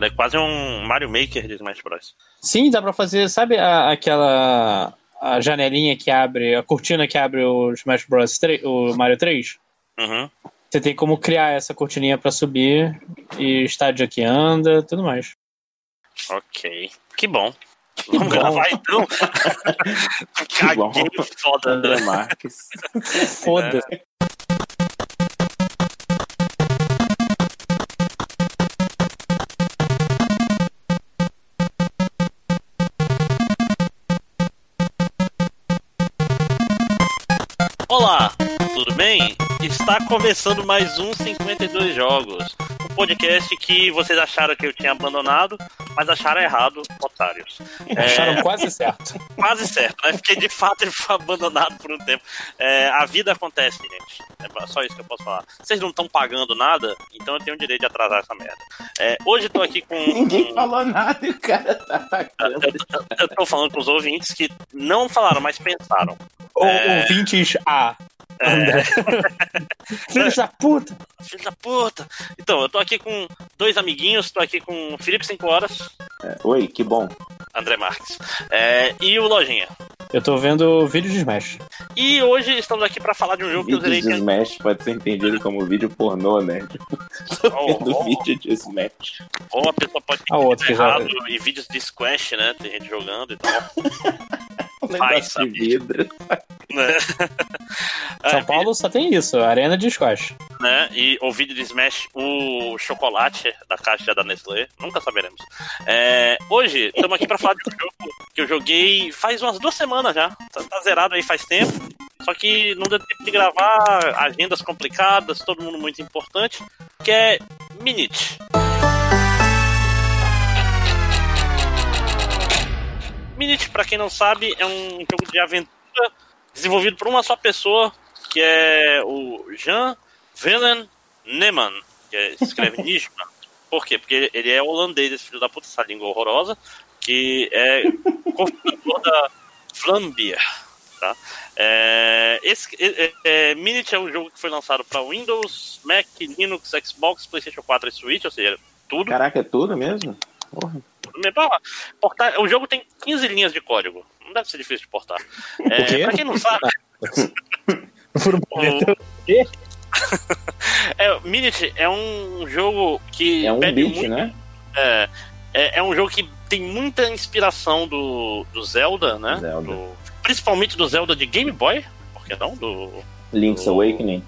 Ela é quase um Mario Maker de Smash Bros. Sim, dá pra fazer, sabe a, aquela a janelinha que abre, a cortina que abre o Smash Bros 3, o Mario 3? Uhum. Você tem como criar essa cortininha pra subir e estádio que anda, tudo mais. Ok. Que bom. Vamos bom. gravar então? que bom. foda. André Marques. Foda. É. Olá, tudo bem? Está começando mais um 52 Jogos, podcast que vocês acharam que eu tinha abandonado, mas acharam errado, otários. Acharam é... quase certo. Quase certo, né? Porque de fato ele foi abandonado por um tempo. É, a vida acontece, gente. É só isso que eu posso falar. Vocês não estão pagando nada, então eu tenho o direito de atrasar essa merda. É, hoje eu tô aqui com. Ninguém falou nada e o cara tá pagando. Eu, eu, eu tô falando com os ouvintes que não falaram, mas pensaram. Ou é... ouvintes A. É... Filho da puta! Filho da puta! Então, eu tô aqui com dois amiguinhos, tô aqui com o Felipe 5 Horas. É, oi, que bom. André Marques. É, e o Lojinha. Eu tô vendo vídeo de Smash. E hoje estamos aqui pra falar de um jogo vídeo que eu zerei. de Smash pode ser entendido como vídeo pornô, né? Tipo, tô oh, vendo oh, vídeo de Smash. Ou a pessoa pode ter ah, outro errado já... e vídeos de Squash, né? Tem gente jogando e tal. Faz, sabe? vidro. Né? São é, Paulo só tem isso, arena de squash. Né? E o vídeo de Smash, o chocolate da caixa da Nestlé, nunca saberemos. É, hoje, estamos aqui para falar de um jogo que eu joguei faz umas duas semanas já. Tá, tá zerado aí faz tempo. Só que não deu tempo de gravar, agendas complicadas, todo mundo muito importante, que é Minute. Minute, para quem não sabe, é um jogo de aventura desenvolvido por uma só pessoa, que é o Jean Willem Neman, que é, escreve Nishman. Por quê? Porque ele é holandês, esse filho da puta, essa língua horrorosa, que é cofundador da Flambier. Tá? É, esse, é, é, Minute é um jogo que foi lançado para Windows, Mac, Linux, Xbox, PlayStation 4 e Switch, ou seja, tudo. Caraca, é tudo mesmo? Porra. Portar, o jogo tem 15 linhas de código. Não deve ser difícil de portar. É, pra quem não sabe. o... é, Minute é um jogo que. É um beat, muito, né? É, é, é, um jogo que tem muita inspiração do, do Zelda, né? Zelda. Do, principalmente do Zelda de Game Boy, por que não? Do. Link's do, Awakening.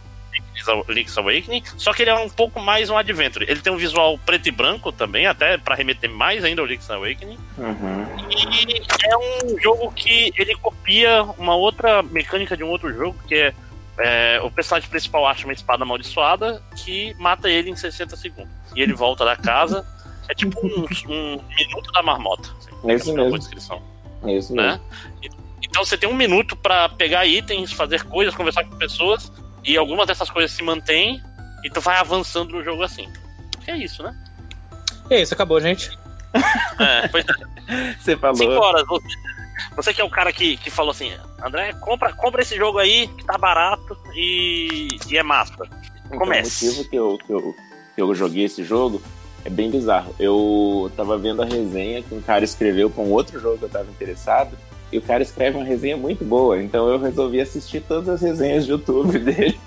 Link's Awakening, só que ele é um pouco mais um adventure. Ele tem um visual preto e branco também, até para remeter mais ainda ao Link's Awakening. Uhum. E é um jogo que ele copia uma outra mecânica de um outro jogo, que é, é o personagem principal acha uma espada amaldiçoada que mata ele em 60 segundos. E ele volta da casa. É tipo um, um minuto da marmota. Assim, é isso mesmo. Descrição, é isso né? mesmo. Então você tem um minuto para pegar itens, fazer coisas, conversar com pessoas e algumas dessas coisas se mantêm e tu vai avançando no jogo assim. Que é isso, né? E é isso, acabou, gente. É, foi... Você falou. Cinco horas. Você, você que é o cara que, que falou assim, André, compra, compra esse jogo aí, que tá barato e, e é massa. Então, Comece. o motivo que eu, que, eu, que eu joguei esse jogo é bem bizarro. Eu tava vendo a resenha que um cara escreveu com outro jogo que eu tava interessado. E o cara escreve uma resenha muito boa, então eu resolvi assistir todas as resenhas de YouTube dele,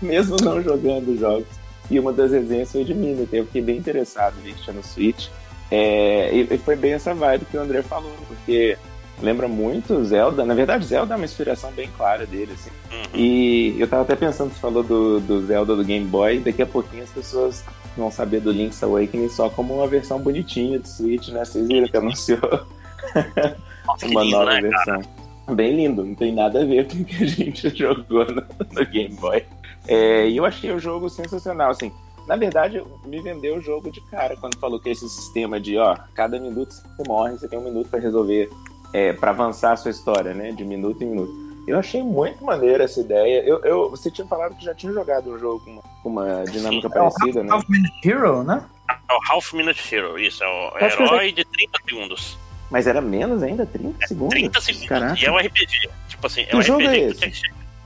mesmo não jogando jogos. E uma das resenhas foi de Minute, eu fiquei bem interessado, que tinha no Switch. É, e, e, foi bem essa vibe que o André falou, porque lembra muito Zelda. Na verdade, Zelda é uma inspiração bem clara dele, assim. Uhum. E eu tava até pensando, você falou do, do Zelda do Game Boy, daqui a pouquinho as pessoas vão saber do Link's Awakening só como uma versão bonitinha do Switch, né? Vocês viram que anunciou Nossa, uma lindo, nova né, versão. Cara? Bem lindo, não tem nada a ver com o que a gente jogou no, no Game Boy. É, e eu achei o jogo sensacional, assim. Na verdade, me vendeu o jogo de cara quando falou que esse sistema de, ó, cada minuto você morre, você tem um minuto para resolver, é, para avançar a sua história, né? De minuto em minuto. Eu achei muito maneira essa ideia. Eu, eu, você tinha falado que já tinha jogado um jogo com uma, com uma dinâmica Sim, parecida, é o né? Half Minute Hero, né? É o Half Minute Hero, isso. É o herói já... de 30 segundos. Mas era menos ainda? 30 segundos? 30 segundos. Caraca. E é um RPG. Tipo assim, é que um jogo RPG é esse?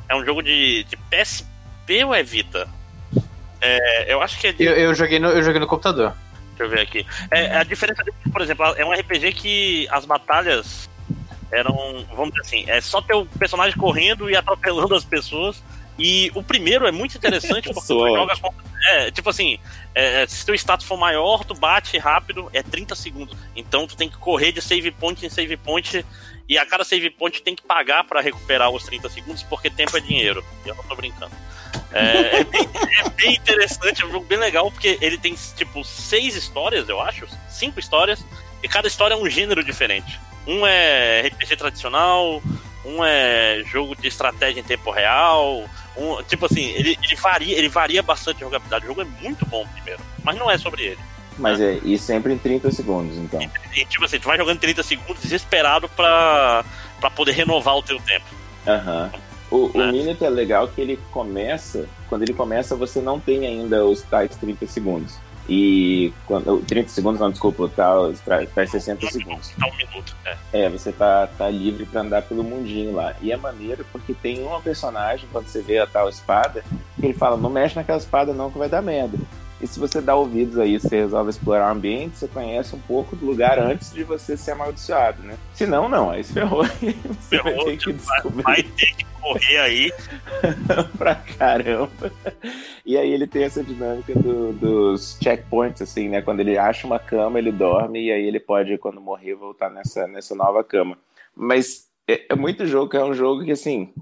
é um jogo de, de PSP ou é Vita? É, eu acho que é de... eu, eu, joguei no, eu joguei no computador. Deixa eu ver aqui. É, a diferença, por exemplo, é um RPG que as batalhas eram, vamos dizer assim, é só ter o personagem correndo e atropelando as pessoas. E o primeiro é muito interessante porque tu joga com. É, tipo assim, é, se teu status for maior, tu bate rápido, é 30 segundos. Então tu tem que correr de save point em save point. E a cada save point tem que pagar para recuperar os 30 segundos, porque tempo é dinheiro. E eu não tô brincando. É, é, bem, é, bem, interessante, é um jogo bem legal, porque ele tem, tipo, seis histórias, eu acho. Cinco histórias. E cada história é um gênero diferente. Um é RPG tradicional, um é jogo de estratégia em tempo real. Um, tipo assim, ele, ele, varia, ele varia bastante a jogabilidade. O jogo é muito bom primeiro, mas não é sobre ele. Mas é, e sempre em 30 segundos, então. E, e, tipo assim, tu vai jogando 30 segundos desesperado pra, pra poder renovar o teu tempo. Aham. Uhum. O, o é. Minute é legal que ele começa, quando ele começa, você não tem ainda os tais 30 segundos. E quando, 30 segundos, não, desculpa, tá, tá 60 segundos. Tá um minuto, é. É, você tá, tá livre para andar pelo mundinho lá. E é maneiro porque tem uma personagem, quando você vê a tal espada, que ele fala, não mexe naquela espada não que vai dar merda. E se você dá ouvidos a isso, você resolve explorar o ambiente, você conhece um pouco do lugar antes de você ser amaldiçoado, né? Se não, não, aí se ferrou. Você ferrou, vai ter que descobrir. Vai ter que correr aí. pra caramba. E aí ele tem essa dinâmica do, dos checkpoints, assim, né? Quando ele acha uma cama, ele dorme e aí ele pode, quando morrer, voltar nessa, nessa nova cama. Mas é, é muito jogo, é um jogo que, assim,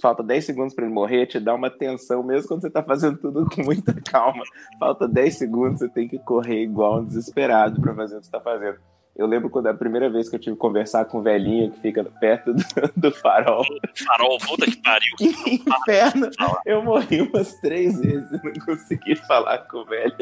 falta 10 segundos para ele morrer, te dá uma tensão, mesmo quando você tá fazendo tudo com muita calma. Falta 10 segundos, você tem que correr igual um desesperado para fazer o que você tá fazendo. Eu lembro quando a primeira vez que eu tive que conversar com o velhinho que fica perto do, do farol. Farol, puta que pariu. Que inferno! Eu morri umas três vezes e não consegui falar com o velho.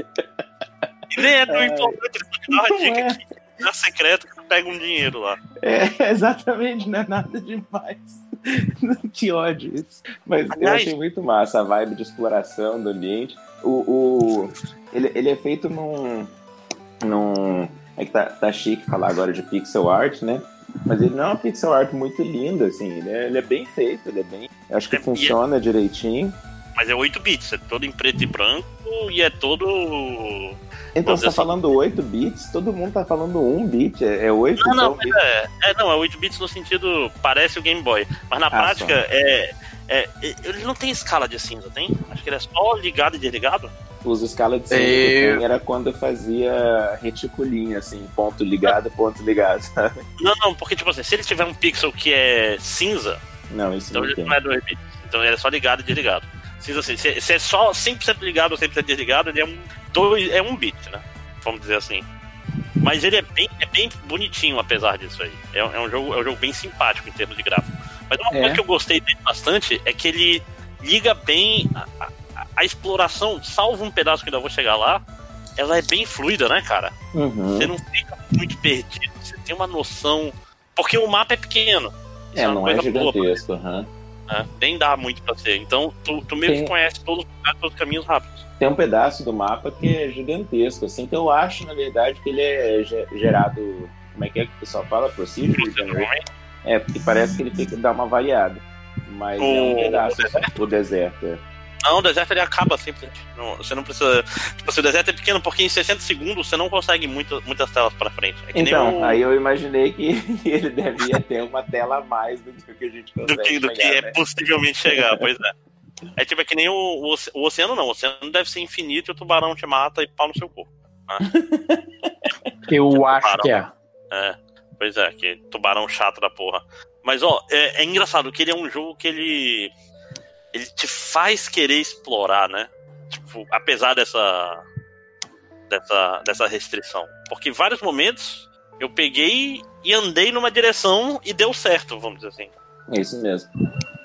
E nem é tão importante, só te dá uma dica é. na secreta que pega um dinheiro lá. É, exatamente, não é nada demais. que ódio isso. Mas Aliás, eu achei muito massa a vibe de exploração do ambiente. O, o, ele, ele é feito num. num é que tá, tá chique falar agora de pixel art, né? Mas ele não é uma pixel art muito linda, assim. Ele é, ele é bem feito, ele é bem. Acho que é, funciona é, direitinho. Mas é 8 bits, é todo em preto e branco e é todo. Então você tá assim, falando 8 bits, todo mundo tá falando 1 bit, é, 8 Não, não, então, é, é, não, é 8 bits no sentido. Parece o Game Boy. Mas na ah, prática é, é, Ele não tem escala de cinza, tem? Acho que ele é só ligado e desligado. Os escala de cinza eu... era quando eu fazia reticulinha, assim, ponto ligado, ponto ligado, sabe? Não, não, porque tipo assim, se ele tiver um pixel que é cinza, não, isso então não ele tem. não é 2 bits. Então ele é só ligado e desligado. Assim, se, se é só 100% ligado ou 100% desligado, ele é um, dois, é um bit, né? Vamos dizer assim. Mas ele é bem, é bem bonitinho, apesar disso aí. É, é, um jogo, é um jogo bem simpático em termos de gráfico. Mas uma é. coisa que eu gostei dele bastante é que ele liga bem a, a, a, exploração, salvo um pedaço que ainda vou chegar lá, ela é bem fluida, né, cara? Uhum. Você não fica muito perdido, você tem uma noção. Porque o mapa é pequeno. É, é não é gigantesco, boa, uhum. Né? Nem dá muito pra ser. Então, tu, tu meio Tem... que conhece todos, todos os caminhos rápidos. Tem um pedaço do mapa que é gigantesco, assim, que eu acho, na verdade, que ele é gerado. Como é que é que o pessoal fala? Procedure? É, porque parece que ele fica, dá uma variada. Mas o... é um pedaço, o deserto. o deserto é. Não, o deserto ele acaba sempre. Não, você não precisa. Tipo, se o deserto é pequeno, porque em 60 segundos você não consegue muito, muitas telas pra frente. É então, o... aí eu imaginei que ele devia ter uma tela a mais do que a gente consegue. Do que, do chegar, que é né? possivelmente chegar, pois é. É tipo, é que nem o, o, o, oceano, não. O oceano deve ser infinito e o tubarão te mata e pau no seu corpo. Né? eu é acho que é. É, pois é, que tubarão chato da porra. Mas, ó, é, é engraçado que ele é um jogo que ele ele te faz querer explorar, né? Tipo, apesar dessa dessa dessa restrição, porque em vários momentos eu peguei e andei numa direção e deu certo, vamos dizer assim. É isso mesmo.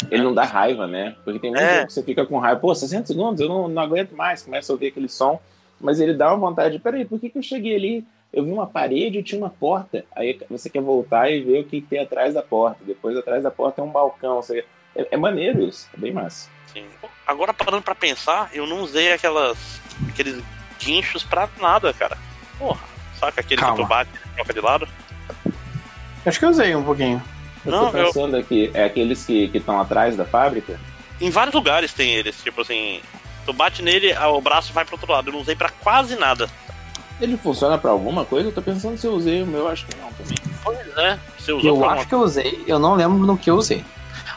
Ele não dá raiva, né? Porque tem muito é. que você fica com raiva. Pô, 60 segundos, eu não, não aguento mais. Começa a ouvir aquele som. Mas ele dá uma vontade. Peraí, por que, que eu cheguei ali? Eu vi uma parede e tinha uma porta. Aí você quer voltar e ver o que, que tem atrás da porta. Depois, atrás da porta é um balcão. Você é, é maneiro isso, é bem massa. Sim. Agora parando pra pensar, eu não usei aquelas. aqueles guinchos pra nada, cara. Porra, saca aquele Calma. que tu bate troca de lado? Acho que eu usei um pouquinho. Eu não, tô pensando eu... aqui, é aqueles que estão atrás da fábrica? Em vários lugares tem eles, tipo assim, tu bate nele, o braço vai pro outro lado. Eu não usei pra quase nada. Ele funciona pra alguma coisa? Eu tô pensando se eu usei o meu, acho que não também. Pois é, você usou Eu acho que eu usei, eu não lembro no que eu usei.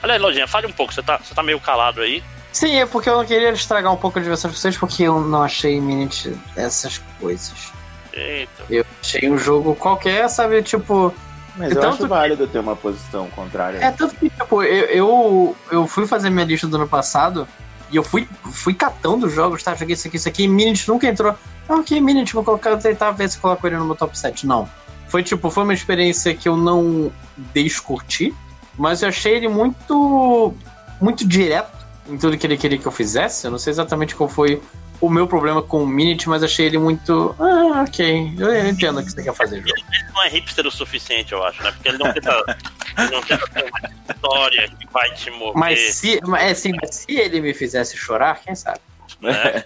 Olha aí, Lojinha, fale um pouco, você tá, você tá meio calado aí. Sim, é porque eu não queria estragar um pouco a diversão de vocês, porque eu não achei Minute essas coisas. Eita. Eu achei um jogo qualquer, sabe? Tipo. Mas eu tanto acho válido ter uma posição contrária. É tanto que, tipo, eu, eu, eu fui fazer minha lista do ano passado e eu fui, fui catando jogos, tá? Joguei isso aqui, isso aqui, e Minute nunca entrou. Ah, ok, Minute, vou colocar, tentar ver se coloco ele no meu top 7. Não. Foi tipo, foi uma experiência que eu não descurti, mas eu achei ele muito. muito direto em tudo que ele queria que eu fizesse. Eu não sei exatamente qual foi o meu problema com o Minute, mas achei ele muito. Ah, ok. Eu entendo o que você quer fazer, jogo. Ele não é hipster o suficiente, eu acho, né? Porque ele não tenta, ele não tenta ter uma história que vai te mover. Mas se, mas, é, sim, mas se ele me fizesse chorar, quem sabe? né?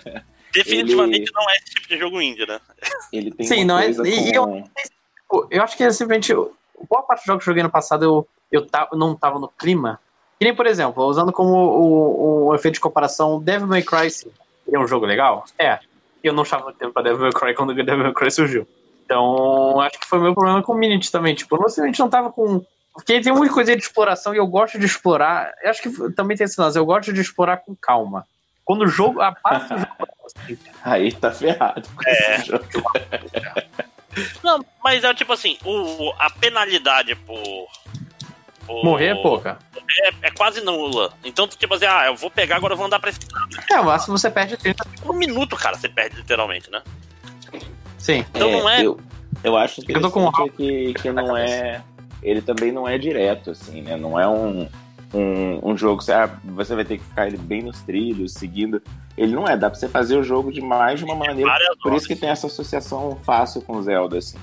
Definitivamente não é esse tipo de jogo indie, né? Ele tem Sim, uma não é- e com... Pô, Eu acho que é simplesmente. Boa parte dos jogos que eu joguei no passado eu, eu não tava no clima. Que nem, por exemplo, usando como o, o efeito de comparação, Devil May Cry 5. Ele é um jogo legal? É. Eu não estava no tempo pra Devil May Cry quando o Devil May Cry surgiu. Então, acho que foi o meu problema com o Minute também. Tipo, eu simplesmente não tava com. Porque tem muita coisa de exploração e eu gosto de explorar. Eu acho que também tem esse lance, eu gosto de explorar com calma. Quando o jogo. A parte do jogo. Aí tá ferrado com É. esse jogo. Não, mas é tipo assim, o, a penalidade por. Por- Morrer é pouca. É, é quase nula. Então, tipo assim, ah, eu vou pegar, agora eu vou andar pra esse lado. É, o máximo você perde 30. Um minuto, cara, você perde literalmente, né? Sim. Então não é- Eu, eu acho Eu tô com um que, que não é. Ele também não é direto, assim, né? Não é um, um, um jogo que você, ah, você vai ter que ficar ele bem nos trilhos, seguindo. Ele não é, dá pra você fazer o jogo de mais de uma maneira. Por horas. isso que tem essa associação fácil com o Zelda, assim.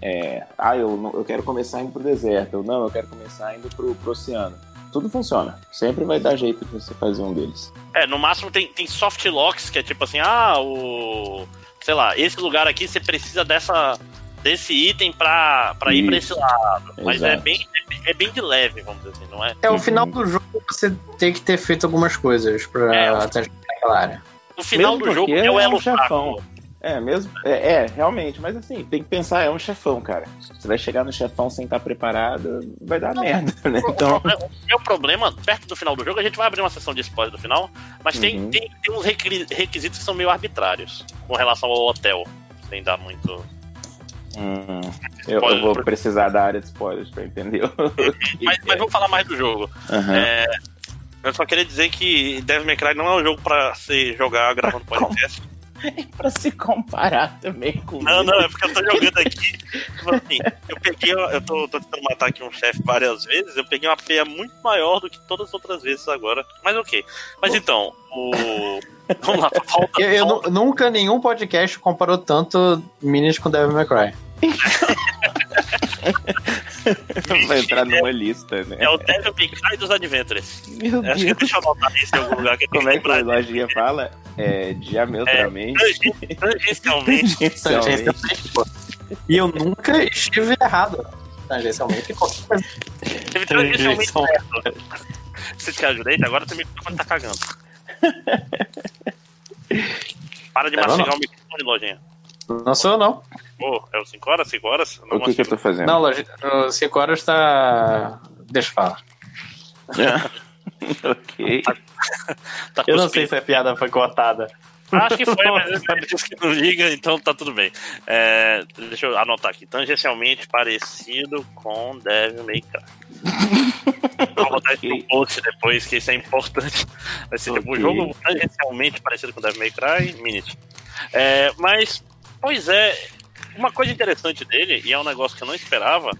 É, ah, eu, eu quero começar indo pro deserto, ou não, eu quero começar indo pro, pro oceano. Tudo funciona. Sempre vai dar jeito de você fazer um deles. É, no máximo tem, tem soft locks, que é tipo assim, ah, o. Sei lá, esse lugar aqui você precisa dessa, desse item pra, pra ir pra esse lado. Mas é Exato. bem, é bem de leve, vamos dizer assim, não é? É, o Uhum. final do jogo você tem que ter feito algumas coisas pra É. até chegar naquela área. No final Mesmo do jogo é o é elo chefão. fraco. É, mesmo? É, é, realmente, mas assim, tem que pensar, é um chefão, cara. Você vai chegar no chefão sem estar preparado, vai dar merda, né? Então. O meu problema, perto do final do jogo, a gente vai abrir uma sessão de spoiler do final, mas tem, Uhum. tem, tem uns requiri- requisitos que são meio arbitrários com relação ao hotel. Sem dar muito. hum, eu, eu vou precisar da área de spoilers pra entender. o Mas, mas é. vamos falar mais do jogo. Aham. É, eu só queria dizer que Devil May Cry não é um jogo pra se jogar gravando podcast. Pra se comparar também com Não, não, é porque eu tô jogando aqui. Tipo assim, eu peguei. Eu tô, tô tentando matar aqui um chefe várias vezes. Eu peguei uma PA muito maior do que todas as outras vezes agora. Mas ok. Mas então, o. Vamos lá, falta. Eu, eu falta- nu- nunca nenhum podcast comparou tanto Minis com Devil May Cry. vai entrar numa lista, né? É o Devil May Cry dos Adventures. Meu Acho que Deus. deixa eu anotar isso em algum lugar que Como é que que a lojinha fala? É diametralmente. Tangen- Tangencialmente. tangencialmente. E eu nunca estive errado. Tangencialmente. Teve tangencialmente certo. Você te ajudei? Agora teu microfone tá cagando. Para de Não, mastigar o microfone, lojinha. Não sou eu, não. Pô, é o 5 horas? 5 horas? Não O que, que eu tô fazendo? Não, Logi, 5 horas tá. Deixa eu falar. ok. Tá Eu não sei se a piada foi cortada. Acho que foi, mas ele disse que não liga, então tá tudo bem. É, deixa eu anotar aqui. Tangencialmente parecido com Devil May Cry. Vou botar isso no post depois, que isso é importante. Vai ser tipo, o Ok. jogo tangencialmente parecido com Devil May Cry, Minute. É, mas, pois é, uma coisa interessante dele, e é um negócio que eu não esperava,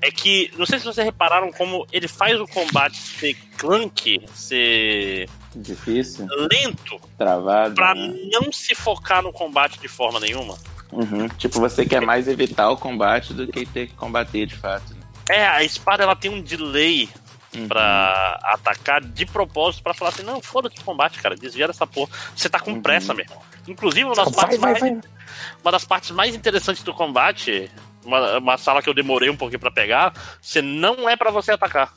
é que, não sei se vocês repararam como ele faz o combate ser clunk, ser Difícil, lento, travado. pra né? não se focar no combate de forma nenhuma. Uhum. Tipo, você quer mais evitar o combate do que ter que combater de fato. né? É, a espada ela tem um delay Uhum. pra atacar de propósito pra falar assim, não, foda-se o combate, cara, desvia dessa porra. Você tá com Uhum. pressa, meu irmão. Inclusive, uma das, Vai, partes vai, mais, vai. Uma das partes mais interessantes do combate, uma, uma sala que eu demorei um pouquinho pra pegar, você não é pra você atacar.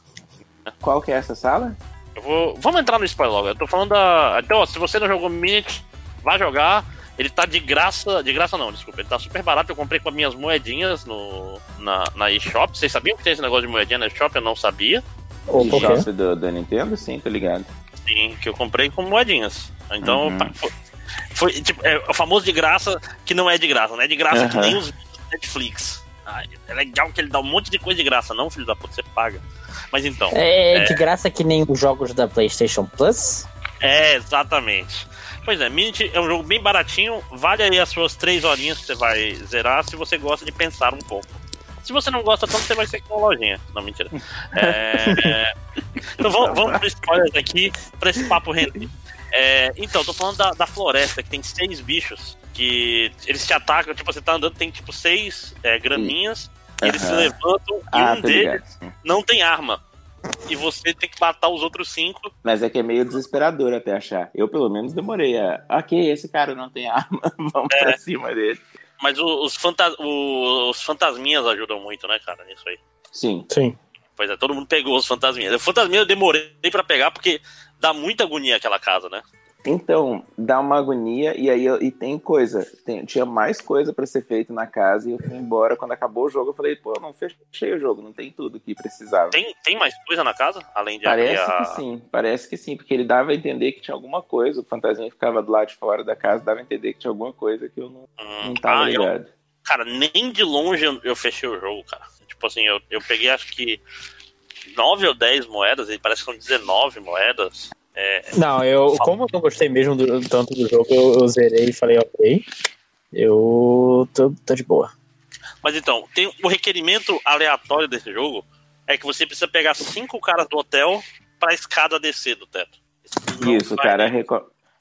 Qual que é essa sala? Eu vou, vamos entrar no spoiler logo. Eu tô falando da. Então, ó, se você não jogou Minute, vai jogar. Ele tá de graça. De graça não, desculpa. Ele tá super barato. Eu comprei com as minhas moedinhas no, na, na eShop. Vocês sabiam que tem esse negócio de moedinha na eShop? Eu não sabia. O shop do, do Nintendo? Sim, tô ligado. Sim, que eu comprei com moedinhas. Então, uhum. foi, foi, tipo, é o famoso de graça que não é de graça, não é de graça uhum. que nem os Netflix. Ah, é legal que ele dá um monte de coisa de graça, não, filho da puta, você paga. Mas então. É, é de graça que nem os jogos da PlayStation Plus? É, exatamente. Pois é, Minit é um jogo bem baratinho, vale aí as suas três horinhas que você vai zerar se você gosta de pensar um pouco. Se você não gosta tanto, você vai ser com uma lojinha. Não, mentira. É... então vamos, vamos pro spoilers aqui, pra esse papo render. É, então, tô falando da, da, floresta, que tem seis bichos que eles te atacam, tipo, você tá andando, tem tipo seis é, graminhas, e eles se levantam e ah, um deles ligado. não tem arma. E você tem que matar os outros cinco. Mas é que é meio desesperador até achar. Eu, pelo menos, demorei a. Ok, esse cara não tem arma, vamos é. pra cima dele. Mas os, fantas... os fantasminhas ajudam muito, né, cara, nisso aí. Sim. Sim. Pois é, todo mundo pegou os fantasminhas. O fantasminha eu demorei para pegar porque dá muita agonia aquela casa, né? Então, dá uma agonia e aí e tem coisa, tem, tinha mais coisa para ser feito na casa e eu fui embora. Quando acabou o jogo, eu falei, pô, não fechei o jogo, não tem tudo que precisava. Tem, tem mais coisa na casa? Além de Parece a... que sim, parece que sim, porque ele dava a entender que tinha alguma coisa, o fantasma ficava do lado de fora da casa, dava a entender que tinha alguma coisa que eu não, hum, não tava ah, ligado. Eu, cara, nem de longe eu, eu fechei o jogo, cara. Tipo assim, eu, eu peguei acho que 9 ou 10 moedas, e parece que são 19 moedas. É, não, eu, como eu não gostei mesmo do, tanto do jogo, eu, eu zerei e falei, ok, eu tô, tô de boa. Mas então, tem o requerimento aleatório desse jogo é que você precisa pegar cinco caras do hotel pra escada descer do teto. Isso, cara,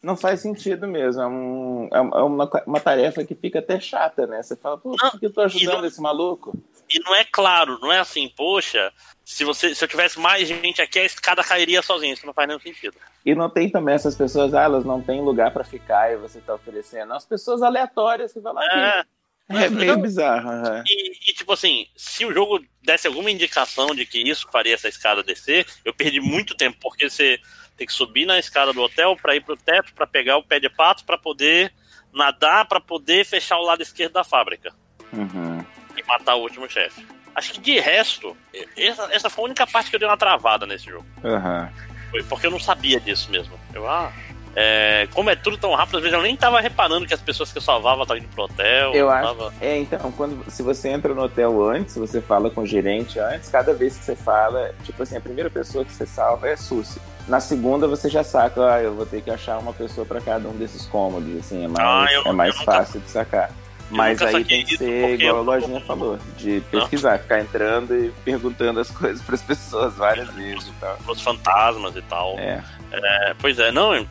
não faz sentido mesmo. É, um, é uma, uma tarefa que fica até chata, né? Você fala, pô, por que eu tô ajudando não, esse maluco? E não é claro, não é assim, poxa, se, você, se eu tivesse mais gente aqui, a escada cairia sozinha. Isso não faz nenhum sentido. E não tem também essas pessoas, ah, elas não têm lugar para ficar e você tá oferecendo. As pessoas aleatórias que vão lá. É, é meio não, bizarro. Uhum. E, e, tipo assim, se o jogo desse alguma indicação de que isso faria essa escada descer, eu perdi muito tempo, porque você tem que subir na escada do hotel para ir pro teto, para pegar o pé de pato, para poder nadar, para poder fechar o lado esquerdo da fábrica. Uhum. E matar o último chefe. Acho que de resto, essa, essa foi a única parte que eu dei uma travada nesse jogo. Uhum. Foi porque eu não sabia disso mesmo. Eu, ah, é, como é tudo tão rápido, às vezes eu nem tava reparando que as pessoas que eu salvava estavam indo pro hotel. Eu acho. Tava... É, então, quando, se você entra no hotel antes, você fala com o gerente antes, cada vez que você fala, tipo assim, a primeira pessoa que você salva é Susi. Na segunda você já saca, ah, eu vou ter que achar uma pessoa para cada um desses cômodos, assim, é mais, ah, eu, é mais fácil nunca... de sacar. Mas aí tem que ser igual a lojinha falou, de pesquisar, não. ficar entrando e perguntando as coisas para as pessoas várias vezes e tal. Os fantasmas e tal. É. é pois é, não. É,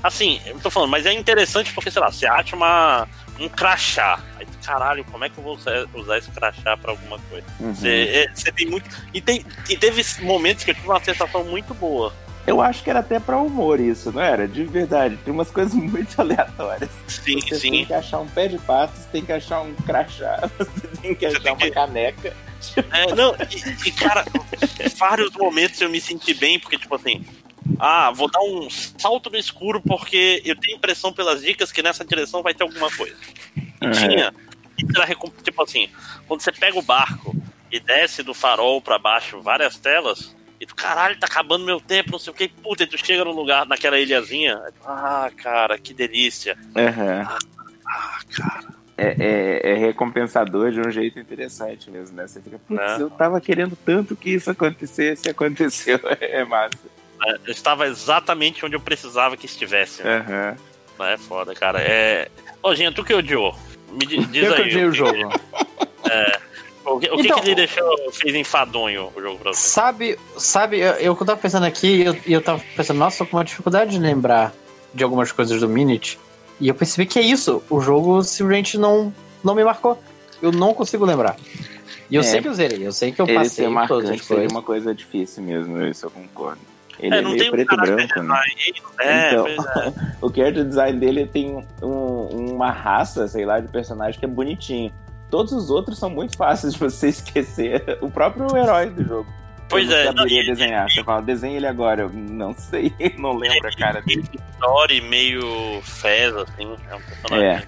assim, eu tô falando, mas é interessante porque, sei lá, você acha uma, um crachá. Aí, caralho, como é que eu vou usar esse crachá pra alguma coisa? Uhum. Você, é, você tem muito. E, tem, e teve momentos que eu tive uma sensação muito boa eu acho que era até pra humor isso, não era? De verdade. Tem umas coisas muito aleatórias. Sim, você sim. tem que achar um pé de pato, você tem que achar um crachá, você tem que achar tem uma que... caneca. É, não, e, e, cara, vários momentos eu me senti bem, porque, tipo assim, ah, vou dar um salto no escuro porque eu tenho impressão pelas dicas que nessa direção vai ter alguma coisa. E uhum. tinha. Tipo assim, quando você pega o barco e desce do farol para baixo várias telas, tu, caralho, tá acabando meu tempo, não sei o que. Puta, e tu chega num lugar, naquela ilhazinha. Ah, cara, que delícia. Uhum. Ah, ah, cara. É, é, é, recompensador de um jeito interessante mesmo, né? Você fica, putz, né? eu tava querendo tanto que isso acontecesse e aconteceu. É massa. É, eu estava exatamente onde eu precisava que estivesse. Né? Uhum. É foda, cara. É... Ô, Ginha, tu que odiou? Me diz eu aí. Eu odiei o jogo. É. O que, o então, que, que ele deixou, fez enfadonho o jogo pra você? Sabe, sabe eu, eu tava pensando aqui e eu, eu tava pensando, nossa, tô com uma dificuldade de lembrar de algumas coisas do Minute. E eu percebi que é isso. O jogo simplesmente não, não me marcou. Eu não consigo lembrar. E eu é, sei que eu zerei, eu sei que eu passei ser marcante, todas as coisas. uma coisa difícil mesmo, isso eu concordo. Ele é, é meio preto e branco, né? É, então, é. o character design dele tem um, uma raça, sei lá, de personagem que é bonitinho. Todos os outros são muito fáceis de você esquecer. O próprio herói do jogo. Pois é, não, saberia e- desenhar. Você fala, desenha ele agora. Eu não sei, não lembro a cara dele. Story meio fez, assim. É um personagem.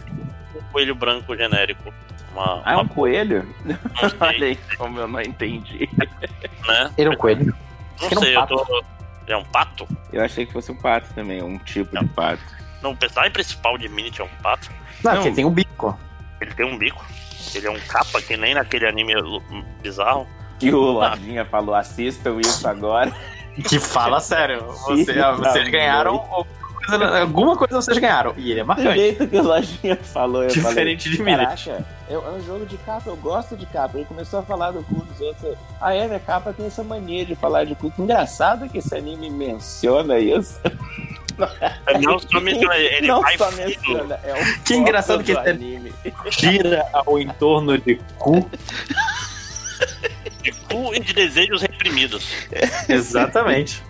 Um coelho branco genérico. Uma, Ah, é uma um coelho? Olha sei, aí como eu não entendi. né? Ele é um coelho. Não que era um sei, eu tô. É um pato? Eu achei que fosse um pato também, um tipo de pato. Não, o personagem principal de Minit é um pato. Não, Não. porque tem um bico. Ele tem um bico. Ele é um capa que nem naquele anime bizarro. Que o Ladinha falou, assistam isso agora. Que fala sério. Você, Filho vocês ganharam alguma coisa, alguma coisa vocês ganharam. E ele é Do marcante. jeito que o Lojinha falou, eu Diferente de falei, mim. caraca, eu- é um jogo de capa, eu gosto de capa. Ele começou a falar do cu dos outros. Ah, é, minha capa tem essa mania de falar de cu. Que engraçado que esse anime menciona isso. Não só menciona, ele não vai só menciona, é o Que engraçado que do esse- anime. Gira ao entorno de cu. de cu e de desejos reprimidos. Exatamente.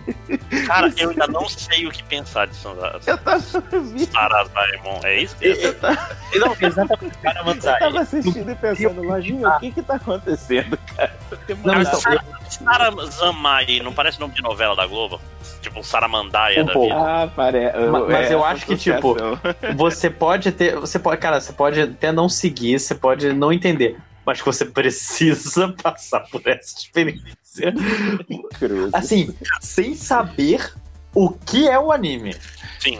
Cara, eu ainda não sei o que pensar de Sansa- Eu tava, Sarasaemon. É isso? eu tava, Não, exatamente. Cara, eu tava assistindo e pensando, Lojinha, o que que tá acontecendo, cara? Não, Sara- Sarazamai, não parece nome de novela da Globo? Tipo Saramandaia Um da pouco. vida. Ah, parece. Mas- mas eu acho que, tipo. Você pode ter. Você pode, cara, você pode até não seguir, você pode não entender. Mas que você precisa passar por essa experiência. Assim, sem saber o que é o anime. Sim.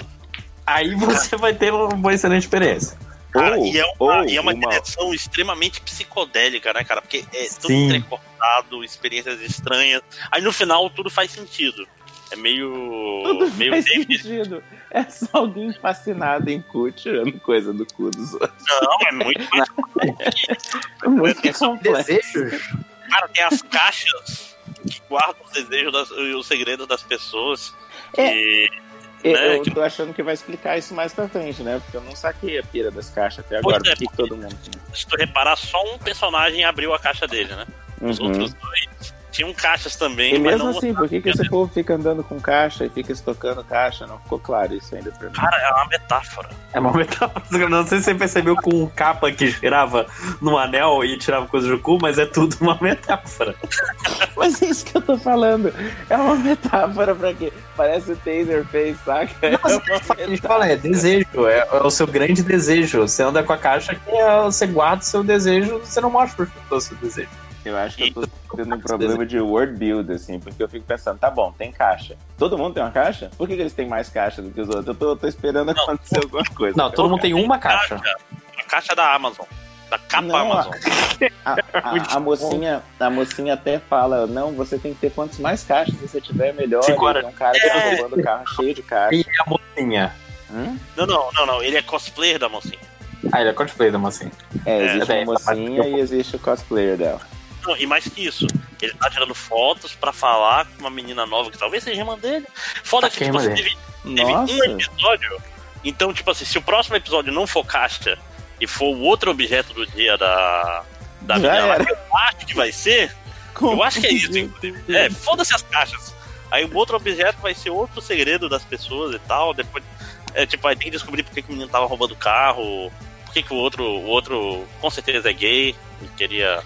Aí você vai ter uma excelente experiência. Cara, Ou- e é uma, ou e é uma uma- direção extremamente psicodélica, né, cara? Porque é tudo Sim. entrecortado, experiências estranhas. Aí no final tudo faz sentido. É meio. Tudo meio faz David- sentido. É só alguém fascinado em cu tirando coisa do cu dos outros. Não, é muito mais. É muito É só complexo. Desejos? Cara, tem as caixas que guardam os desejos das- e os segredos das pessoas. É. E Eu, né, eu tô achando que vai explicar isso mais pra frente, né? Porque eu não saquei a pira das caixas até agora. É, que que todo mundo se tu reparar, só um personagem abriu a caixa dele, né? Os Uhum. outros dois tinham caixas também, E mas mesmo não assim, por que, que esse povo fica andando com caixa e fica estocando caixa? Não ficou claro isso ainda pra mim. Cara, é uma metáfora. É uma metáfora. Não sei se você percebeu com um capa que girava no anel e tirava coisas do cu, mas é tudo uma metáfora. Mas é isso que eu tô falando. É uma metáfora pra quê? Parece o Taserface, saca? Não, é a gente fala- é desejo, é, é o seu grande desejo. Você anda com a caixa que é, você guarda o seu desejo, você não mostra para pessoas o seu desejo. Eu acho que eu tô tendo um problema de word build, assim, porque eu fico pensando, tá bom, tem caixa. Todo mundo tem uma caixa? Por que, que eles têm mais caixa do que os outros? Eu tô, eu tô esperando Não. acontecer alguma coisa. Não, todo mundo tem uma caixa. A caixa da Amazon. Da capa Não, Amazon. A, a- a mocinha, a mocinha até fala, não, você tem que ter quantos mais caixas você tiver, melhor. Horas. tem um cara que tá É. roubando o carro cheio de caixa. E a mocinha. Hum? Não, não, não, não. Ele é cosplayer da mocinha. Ah, ele é cosplay da mocinha. É, existe É, uma essa parte mocinha e existe o cosplayer dela. Não, e mais que isso, ele tá tirando fotos pra falar com uma menina nova que talvez seja irmã dele. Foda Acho que, tipo, assim, teve, teve um episódio. Então, tipo assim, se o próximo episódio não for caixa e for o outro objeto do dia da, da Já menina lá, que eu acho que vai ser, eu acho que é isso. inclusive. É, foda-se as caixas. Aí o outro objeto vai ser outro segredo das pessoas e tal. Depois, é, tipo, aí tem que descobrir por que, que o menino tava roubando o carro, por que, que o outro, o outro com certeza é gay, e queria.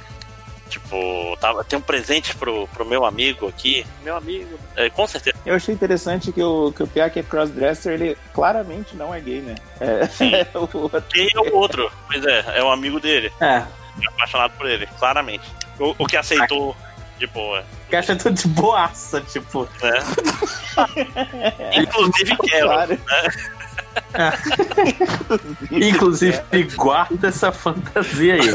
Tipo, tava, tem um presente pro, pro meu amigo aqui. Meu amigo. É, com certeza. Eu achei interessante que o, que o Pia que é crossdresser, ele claramente não é gay, né? É, Sim. o outro. Quem é o outro? Pois é, é um amigo dele. É. É apaixonado por ele, claramente. O, o que aceitou de boa. É tudo de boaça, tipo. Né? Inclusive quero. Claro. Inclusive, guarda essa fantasia aí.